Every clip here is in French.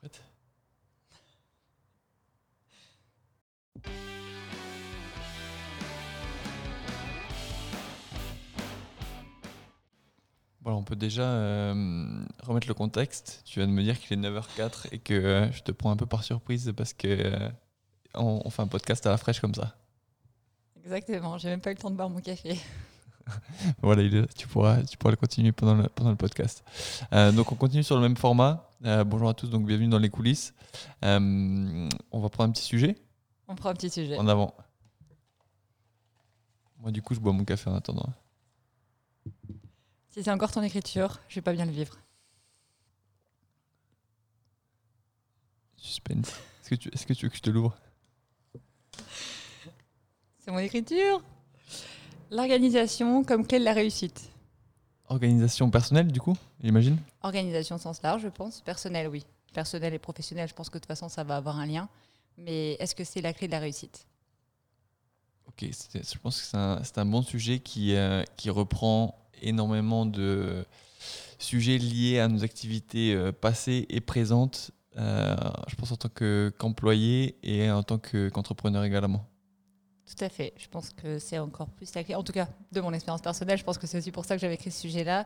Prête Voilà, on peut déjà euh, remettre le contexte. Tu viens de me dire qu'il est 9h04 et que euh, je te prends un peu par surprise parce que euh, on, on fait un podcast à la fraîche comme ça. Exactement, j'ai même pas eu le temps de boire mon café. Voilà, tu pourras, tu pourras le continuer pendant le, pendant le podcast. Donc, on continue sur le même format. Euh, bonjour à tous, donc bienvenue dans les coulisses. Euh, on va prendre un petit sujet On prend un petit sujet. en avant. Moi, du coup, je bois mon café en attendant. Si c'est encore ton écriture, je vais pas bien le vivre. Suspense. Est-ce que, tu, est-ce que tu veux que je te l'ouvre? C'est mon écriture L'organisation comme clé de la réussite? Organisation personnelle, du coup, j'imagine Organisation au sens large, je pense. Personnel, oui. Personnel et professionnel, je pense que de toute façon, ça va avoir un lien. Mais est-ce que c'est la clé de la réussite? Ok, je pense que c'est un, bon sujet qui, euh, qui reprend énormément de sujets liés à nos activités euh, passées et présentes, euh, je pense en tant que- qu'employé et en tant que- qu'entrepreneur également. Tout à fait. Je pense que c'est encore plus la clé. En tout cas, de mon expérience personnelle, je pense que c'est aussi pour ça que j'avais écrit ce sujet-là.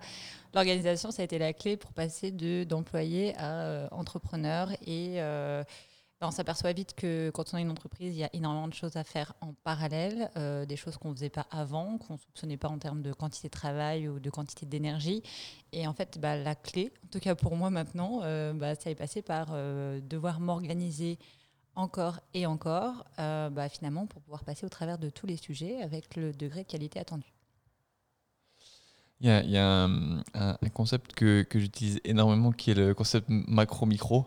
L'organisation, ça a été la clé pour passer de d'employé à euh, entrepreneur. Et euh, ben, on s'aperçoit vite que quand on a une entreprise, il y a énormément de choses à faire en parallèle, euh, des choses qu'on ne faisait pas avant, qu'on ne soupçonnait pas en termes de quantité de travail ou de quantité d'énergie. Et en fait, bah, la clé, en tout cas pour moi maintenant, bah, ça est passé par devoir m'organiser encore et encore, euh, bah, finalement, pour pouvoir passer au travers de tous les sujets avec le degré de qualité attendu. Il y a, il y a un, un- concept que, que j'utilise énormément qui est le concept macro-micro,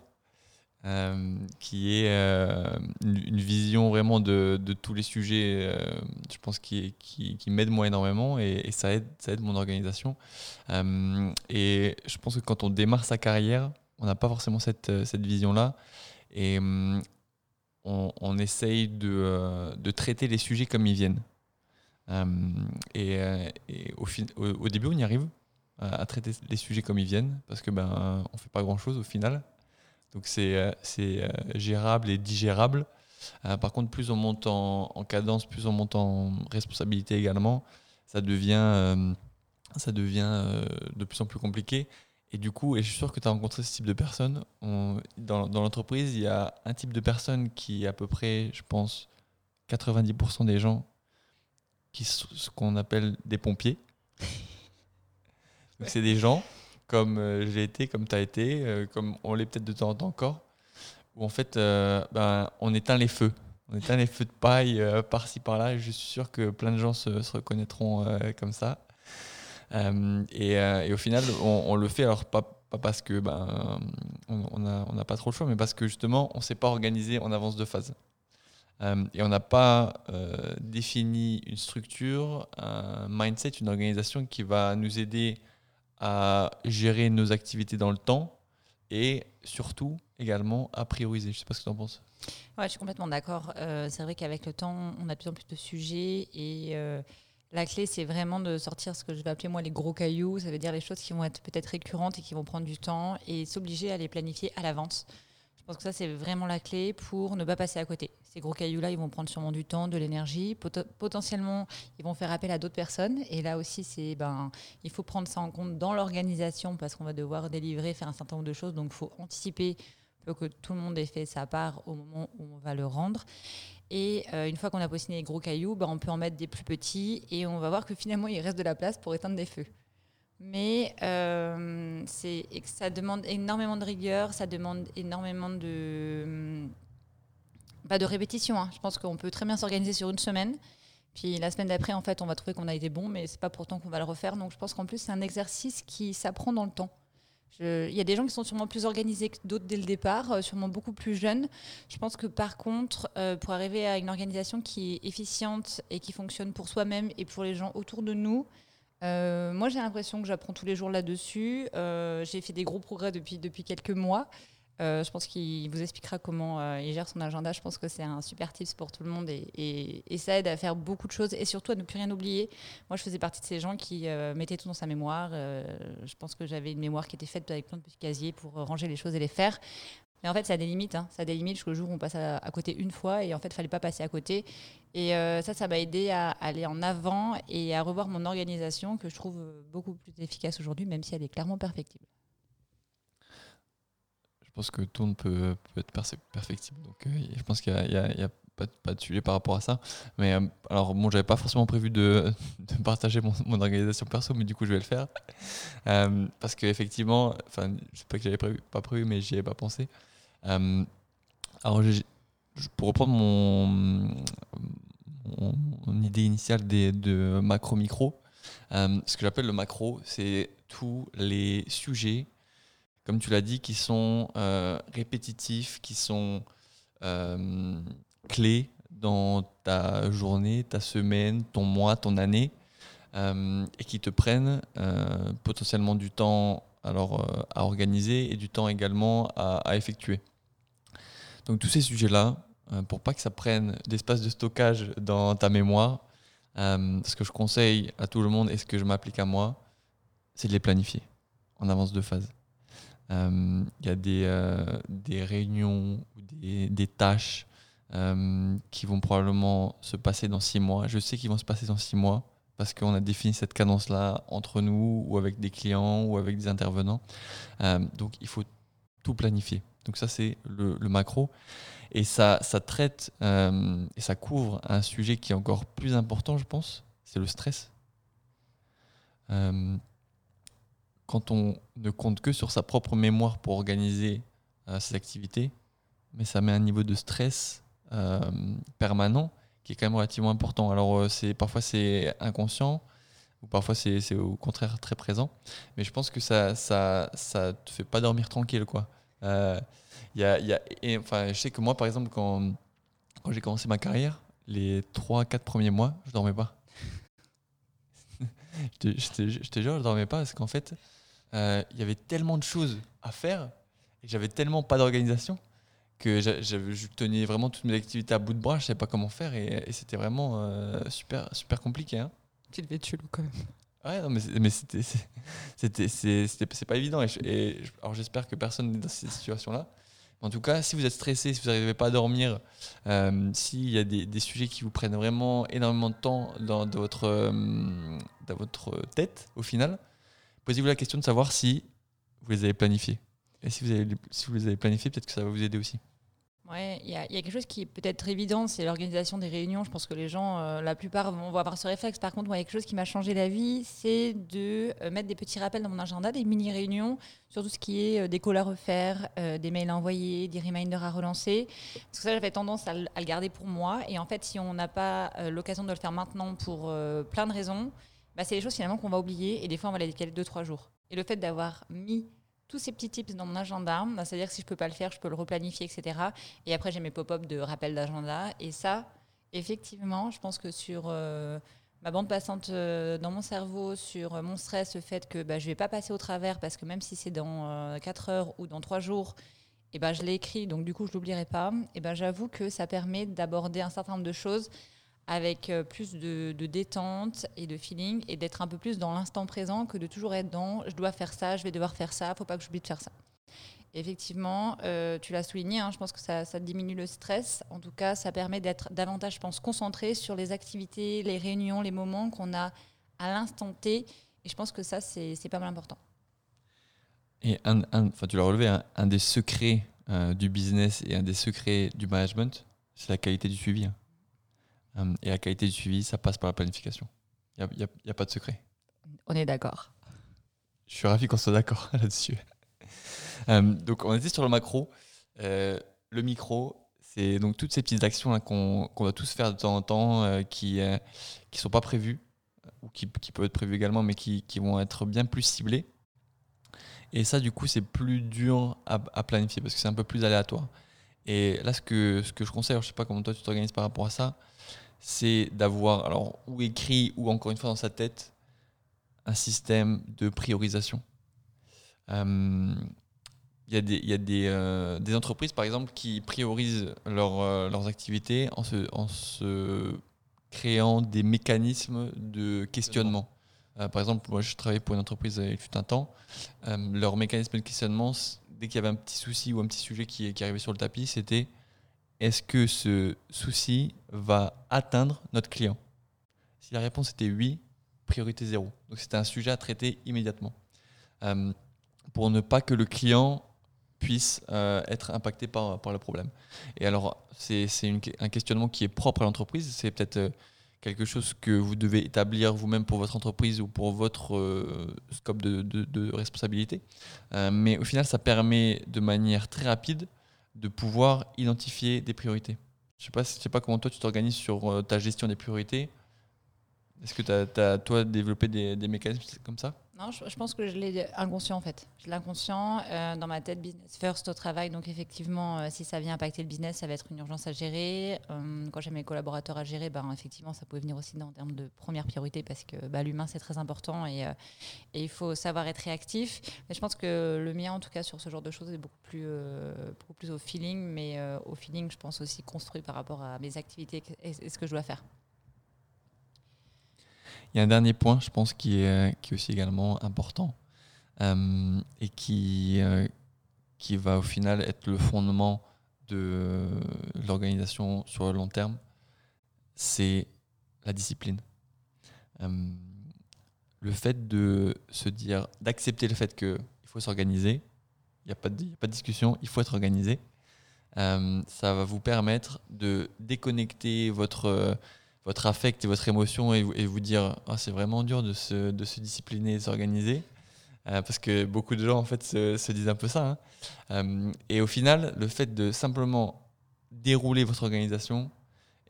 euh, qui est euh, une, vision vraiment de, de tous les sujets, euh, je pense, qui, qui, m'aide moi énormément et, ça, aide, ça aide mon organisation. Euh, et je pense que quand on démarre sa carrière, on n'a pas forcément cette, euh, cette vision-là. Et on, essaye de, euh, de traiter les sujets comme ils viennent. Euh, et euh, au, au, début, on y arrive à, traiter les sujets comme ils viennent parce que ben on fait pas grand chose au final. Donc c'est gérable et digérable. Par contre, plus on monte en, en cadence, plus on monte en responsabilité également, ça devient ça devient de plus en plus compliqué. Et du coup, et je suis sûr que tu as rencontré ce type de personnes. On- dans l'entreprise, il y a un type de personne qui est à peu près, je pense, 90% des gens qui sont ce qu'on appelle des pompiers. C'est des gens comme euh, j'ai été, comme tu as été, euh, comme on l'est peut-être de temps en temps encore, où en fait, euh, ben, on éteint les feux. On éteint les feux de paille par-ci par-là. Je suis sûr que plein de gens se, reconnaîtront comme ça. Euh, et, euh, et au final, on, on le fait alors pas, parce que ben, on on n'a on n'a pas trop le choix, mais parce que justement, on ne s'est pas organisé en avance de phase. Euh, et on n'a pas défini une structure, un mindset, une organisation qui va nous aider à gérer nos activités dans le temps et surtout également à prioriser. Je ne sais pas ce que tu en penses. Ouais, je suis complètement d'accord. C'est vrai qu'avec le temps, on a de plus en plus de sujets et la clé, c'est vraiment de sortir ce que je vais appeler moi les gros cailloux. Ça veut dire les choses qui vont être peut-être récurrentes et qui vont prendre du temps et s'obliger à les planifier à l'avance. Je pense que ça, c'est vraiment la clé pour ne pas passer à côté. Ces gros cailloux-là, ils vont prendre sûrement du temps, de l'énergie. Potentiellement, ils vont faire appel à d'autres personnes. Et là aussi, c'est ben, il faut prendre ça en compte dans l'organisation parce qu'on va devoir délivrer, faire un certain nombre de choses. Donc, il faut anticiper que tout le monde ait fait sa part au moment où on va le rendre. Et euh, une fois qu'on a positionné les gros cailloux, ben, on peut en mettre des plus petits et on va voir que finalement, il reste de la place pour éteindre des feux. Mais euh, ça demande énormément de rigueur, ça demande énormément de, hum, pas de répétition. hein. Je pense qu'on peut très bien s'organiser sur une semaine. Puis la semaine d'après, en fait, on va trouver qu'on a été bon, mais c'est pas pourtant qu'on va le refaire. Donc je pense qu'en plus, c'est un exercice qui s'apprend dans le temps. Il y a des gens qui sont sûrement plus organisés que d'autres dès le départ, euh, sûrement beaucoup plus jeunes. Je pense que par contre, euh, pour arriver à une organisation qui est efficiente et qui fonctionne pour soi-même et pour les gens autour de nous, euh, moi j'ai l'impression que j'apprends tous les jours là-dessus. J'ai fait des gros progrès depuis, depuis quelques mois. Euh, je pense qu'il vous expliquera comment euh, il gère son agenda. Je pense que c'est un super tips pour tout le monde et, ça aide à faire beaucoup de choses et surtout à ne plus rien oublier. Moi, je faisais partie de ces gens qui euh, mettaient tout dans sa mémoire. Je pense que j'avais une mémoire qui était faite avec plein de petits casiers pour ranger les choses et les faire. Mais en fait, ça a des limites. Hein. Ça a des limites jusqu'au jour où on passe à, côté une fois et en fait, il fallait pas passer à côté. Et ça, ça m'a aidé à aller en avant et à revoir mon organisation que je trouve beaucoup plus efficace aujourd'hui, même si elle est clairement perfectible. Je pense que tout ne peut, peut être perfectible. Donc, euh, je pense qu'il n'y a, pas, de sujet par rapport à ça. Mais euh, alors, bon, j'avais pas forcément prévu de, partager mon, organisation perso, mais du coup, je vais le faire. parce qu'effectivement, enfin, sais pas que j'avais pas prévu, mais j'y avais pas pensé. Euh, alors, pour reprendre mon, idée initiale des, de macro-micro, euh, ce que j'appelle le macro, c'est tous les sujets, comme tu l'as dit, qui sont euh, répétitifs, qui sont clés dans ta journée, ta semaine, ton mois, ton année, et qui te prennent potentiellement du temps alors, euh, à organiser et du temps également à, effectuer. Donc tous ces sujets-là, euh, pour pas que ça prenne d'espace de stockage dans ta mémoire, euh, ce que je conseille à tout le monde et ce que je m'applique à moi, c'est de les planifier en avance de phase. Il y a des, des réunions ou des, tâches qui vont probablement se passer dans six mois. Je sais qu'ils vont se passer dans six mois parce qu'on a défini cette cadence-là entre nous ou avec des clients ou avec des intervenants. Euh, donc il faut tout planifier. Donc ça c'est le, macro. Et ça, traite euh, et ça couvre un sujet qui est encore plus important, je pense, c'est le stress. Euh, quand on ne compte que sur sa propre mémoire pour organiser ses activités, mais ça met un niveau de stress permanent qui est quand même relativement important. Alors, euh, c'est parfois c'est inconscient, ou parfois c'est au contraire très présent. Mais je pense que ça ça, ça te fait pas dormir tranquille. Quoi. Euh, y a, enfin, je sais que moi, par exemple, quand, quand j'ai commencé ma carrière, les 3-4 premiers mois, je dormais pas. je, te, je, te, jure, je dormais pas parce qu'en fait, euh, il y avait tellement de choses à faire et j'avais tellement pas d'organisation que je tenais vraiment toutes mes activités à bout de bras, je savais pas comment faire et, c'était vraiment euh, super, super compliqué. Hein. Tu devais être chelou quand même. Ouais, non, mais, mais c'était, c'était, c'est pas évident. Et, alors j'espère que personne n'est dans cette situation-là. En tout cas, si vous êtes stressé, si vous n'arrivez pas à dormir, euh, s'il y a des, des, sujets qui vous prennent vraiment énormément de temps dans, dans votre, euh, dans votre tête, au final, posez-vous la question de savoir si vous les avez planifiés. Et si vous, avez, si vous les avez planifiés, peut-être que ça va vous aider aussi. Ouais, il y, a quelque chose qui est peut-être évident, c'est l'organisation des réunions. Je pense que les gens, euh, la plupart, vont avoir ce réflexe. Par contre, moi, il y a quelque chose qui m'a changé la vie, c'est de euh, mettre des petits rappels dans mon agenda, des mini-réunions, sur tout ce qui est euh, des calls à refaire, des mails à envoyer, des reminders à relancer. Parce que ça, j'avais tendance à, le garder pour moi. Et en fait, si on n'a pas l'occasion de le faire maintenant pour plein de raisons, bah, c'est les choses finalement qu'on va oublier. Et des fois, on va les décaler deux, trois jours. Et le fait d'avoir mis tous ces petits tips dans mon agenda. Bah, c'est-à-dire que si je peux pas le faire, je peux le replanifier, etc. Et après, j'ai mes pop-up de rappel d'agenda. Et ça, effectivement, je pense que sur euh, ma bande passante euh, dans mon cerveau, sur euh, mon stress, le fait que bah, je vais pas passer au travers parce que même si c'est dans 4 heures ou dans 3 jours, et ben, je l'ai écrit, donc du coup, je l'oublierai pas. Et ben, j'avoue que ça permet d'aborder un certain nombre de choses avec euh, plus de, détente et de feeling et d'être un peu plus dans l'instant présent que de toujours être dans je dois faire ça, je vais devoir faire ça, faut pas que j'oublie de faire ça. effectivement, euh, tu l'as souligné, hein, je pense que ça, diminue le stress. En tout cas, ça permet d'être davantage, je pense, concentré sur les activités, les réunions, les moments qu'on a à l'instant T. Et je pense que ça, c'est pas mal important. Et un, tu l'as relevé, un, des secrets euh, du business et un des secrets du management, c'est la qualité du suivi. Hein. Euh, et la qualité du suivi, ça passe par la planification. Il n'y a, a, pas de secret. On est d'accord. Je suis ravi qu'on soit d'accord là-dessus. Euh, donc, on était sur le macro. Euh, le micro, c'est donc toutes ces petites actions qu'on doit tous faire de temps en temps qui ne sont pas prévues ou qui, qui, peuvent être prévues également, mais qui, qui, vont être bien plus ciblées. Et ça, du coup, c'est plus dur à, à, planifier parce que c'est un peu plus aléatoire. Et là, ce que, ce que je conseille, je ne sais pas comment toi tu t'organises par rapport à ça, c'est d'avoir, alors, ou écrit, ou encore une fois dans sa tête, un système de priorisation. Euh, il y a, des, y a des, euh, des, entreprises, par exemple, qui priorisent euh, leurs activités en se, en se créant des mécanismes de questionnement. par exemple, moi, je travaillais pour une entreprise il fut un temps. leur mécanisme de questionnement dès qu'il y avait un petit souci ou un petit sujet qui, qui arrivait sur le tapis, c'était est-ce que ce souci va atteindre notre client? Si la réponse était oui, priorité zéro. Donc c'était un sujet à traiter immédiatement. Euh, pour ne pas que le client puisse euh, être impacté par, par le problème. Et alors, c'est un questionnement qui est propre à l'entreprise. C'est peut-être euh, quelque chose que vous devez établir vous-même pour votre entreprise ou pour votre scope de, de, de responsabilité. mais au final, ça permet de manière très rapide de pouvoir identifier des priorités. Je sais, pas, sais pas comment toi tu t'organises sur ta gestion des priorités. Est-ce que tu as, toi, développé des mécanismes comme ça? Non, je, pense que je l'ai inconscient en fait. Je l'ai inconscient euh, dans ma tête, business first au travail. Donc effectivement, euh, si ça vient impacter le business, ça va être une urgence à gérer. Euh, quand j'ai mes collaborateurs à gérer, ben, effectivement, ça peut venir aussi en termes de première priorité parce que bah, l'humain, c'est très important et, et, il faut savoir être réactif. Mais je pense que le mien, en tout cas, sur ce genre de choses, est beaucoup plus, beaucoup plus au feeling. Mais au feeling, je pense aussi construit par rapport à mes activités et ce que je dois faire. Il y a un dernier point, je pense, qui est, qui est aussi également important euh, et qui, euh, qui va au final être le fondement de l'organisation sur le long terme, c'est la discipline. Euh, le fait de se dire, d'accepter le fait qu'il faut s'organiser, il n'y a, pas de, pas de discussion, il faut être organisé. ça va vous permettre de déconnecter votre votre affect et votre émotion et, vous dire ah, c'est vraiment dur de se, de se discipliner et s'organiser. Euh, parce que beaucoup de gens en fait se, disent un peu ça. Hein. Euh, et au final, le fait de simplement dérouler votre organisation,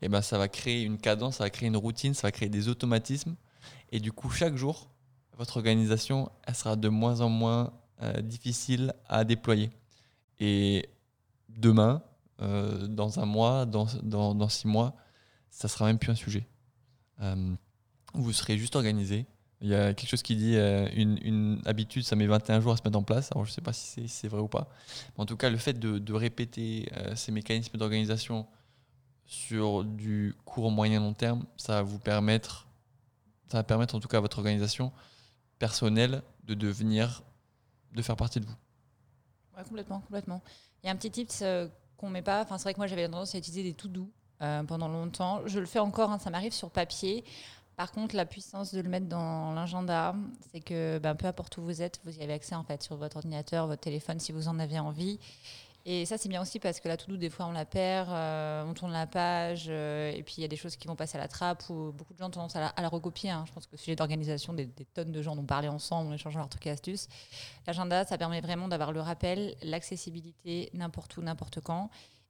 et eh ben, ça va créer une cadence, ça va créer une routine, ça va créer des automatismes. Et du coup, chaque jour, votre organisation, elle sera de moins en moins euh, difficile à déployer. Et demain, dans un mois, dans, dans, dans six mois, ça sera même plus un sujet. Euh, vous serez juste organisé. Il y a quelque chose qui dit euh, une, habitude, ça met 21 jours à se mettre en place. Alors je ne sais pas si c'est vrai ou pas. Mais en tout cas, le fait de, répéter euh, ces mécanismes d'organisation sur du court, moyen, long terme, ça va vous permettre, ça va permettre en tout cas à votre organisation personnelle de devenir, de faire partie de vous. Ouais, complètement, complètement. Il y a un petit tip qu'on met pas. Enfin, c'est vrai que moi j'avais tendance à utiliser des tout doux euh, pendant longtemps. Je le fais encore, hein, ça m'arrive sur papier. Par contre, la puissance de le mettre dans l'agenda, c'est que ben, peu importe où vous êtes, vous y avez accès en fait sur votre ordinateur, votre téléphone, si vous en avez envie. Et ça, c'est bien aussi parce que la to-do, des fois, on la perd, euh, on tourne la page, euh, et puis il y a des choses qui vont passer à la trappe, ou beaucoup de gens ont tendance à la, recopier. Hein. Je pense que le sujet d'organisation, des, tonnes de gens ont parlé ensemble, en échangeant leurs trucs et astuces. L'agenda, ça permet vraiment d'avoir le rappel, l'accessibilité n'importe où, n'importe quand.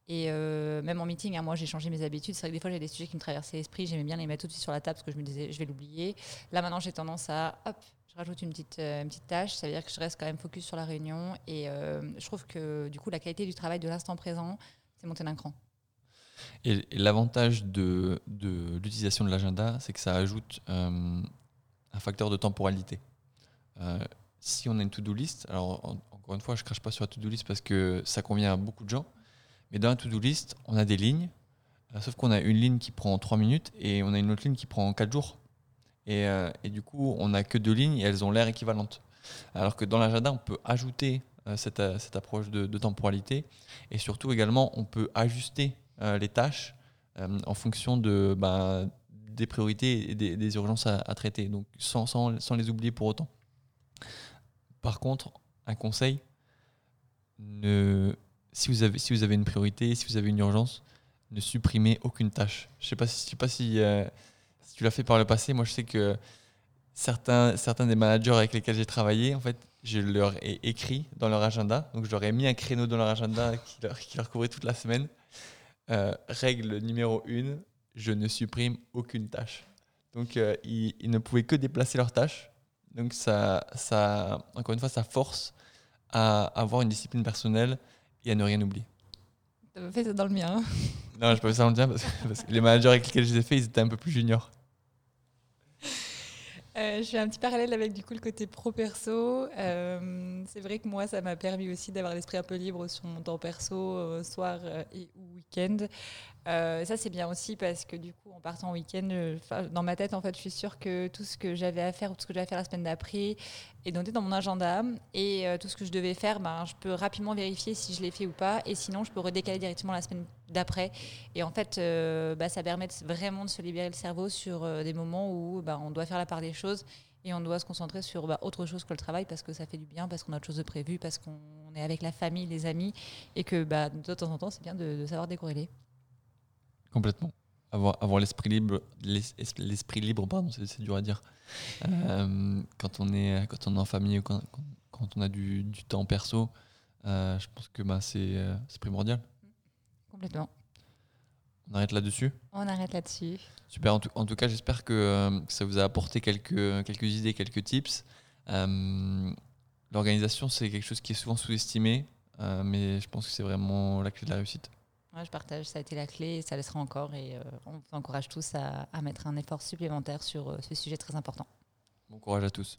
Et euh, même en meeting, hein, moi j'ai changé mes habitudes. C'est vrai que des fois j'ai des sujets qui me traversaient l'esprit, j'aimais bien les mettre tout de suite sur la table parce que je me disais je vais l'oublier. Là maintenant j'ai tendance à hop, je rajoute une petite, euh, une petite tâche, ça veut dire que je reste quand même focus sur la réunion. Et euh, je trouve que du coup la qualité du travail de l'instant présent, c'est monter d'un cran. Et, l'avantage de, de l'utilisation de l'agenda, c'est que ça ajoute un facteur de temporalité. si on a une to-do list, alors encore une fois, je crache pas sur la to-do list parce que ça convient à beaucoup de gens. Mais dans la to-do list, on a des lignes, euh, sauf qu'on a une ligne qui prend 3 minutes et on a une autre ligne qui prend 4 jours. Et, euh, et du coup, on n'a que deux lignes et elles ont l'air équivalentes. Alors que dans l'agenda, on peut ajouter euh, cette, approche de, temporalité et surtout également, on peut ajuster les tâches en fonction de, ben, des priorités et des, urgences à, traiter, donc sans les oublier pour autant. Par contre, un conseil, ne si vous avez, si vous avez une priorité, si vous avez une urgence, ne supprimez aucune tâche. Je sais pas si, sais pas euh, si tu l'as fait par le passé. Moi, je sais que certains, certains des managers avec lesquels j'ai travaillé, en fait, je leur ai écrit dans leur agenda. Donc, je leur ai mis un créneau dans leur agenda qui leur, qui leur couvrait toute la semaine. Euh, règle numéro une, je ne supprime aucune tâche. Donc, euh, ils, ils, ne pouvaient que déplacer leurs tâches. Donc, ça, ça, encore une fois, ça force à avoir une discipline personnelle et à ne rien oublier. T'as fait ça dans le mien. Hein non, je peux pas ça dans le mien parce, que les managers avec lesquels je les ai fait, ils étaient un peu plus juniors. Euh, je fais un petit parallèle avec du coup le côté pro perso. Euh, c'est vrai que moi, ça m'a permis aussi d'avoir l'esprit un peu libre sur mon temps perso, euh, soir et ou week-end. ça c'est bien aussi parce que du coup, en partant en week-end, dans ma tête, en fait, je suis sûre que tout ce que j'avais à faire ou tout ce que j'avais à faire la semaine d'après est noté dans mon agenda et tout ce que je devais faire, ben, je peux rapidement vérifier si je l'ai fait ou pas. Et sinon, je peux redécaler directement la semaine d'après. Et en fait, bah, ça permet vraiment de se libérer le cerveau sur des moments où bah, on doit faire la part des choses et on doit se concentrer sur bah, autre chose que le travail parce que ça fait du bien, parce qu'on a autre chose de prévu, parce qu'on est avec la famille, les amis et que bah, de temps en temps, c'est bien de, savoir décorréler. Complètement. Avoir, avoir l'esprit libre, l'esprit libre, pardon, c'est dur à dire. Euh, quand, on est, quand on est en famille ou quand, quand on a du, du temps perso, euh, je pense que bah, c'est euh, primordial. Complètement. On arrête là-dessus On arrête là-dessus. Super. En tout, en tout cas, j'espère que, euh, ça vous a apporté quelques, quelques idées, quelques tips. Euh, l'organisation, c'est quelque chose qui est souvent sous-estimé, euh, mais je pense que c'est vraiment la clé de la réussite. Ouais, je partage, ça a été la clé et ça le sera encore. Et on vous encourage tous à, à mettre un effort supplémentaire sur ce sujet très important. Bon courage à tous.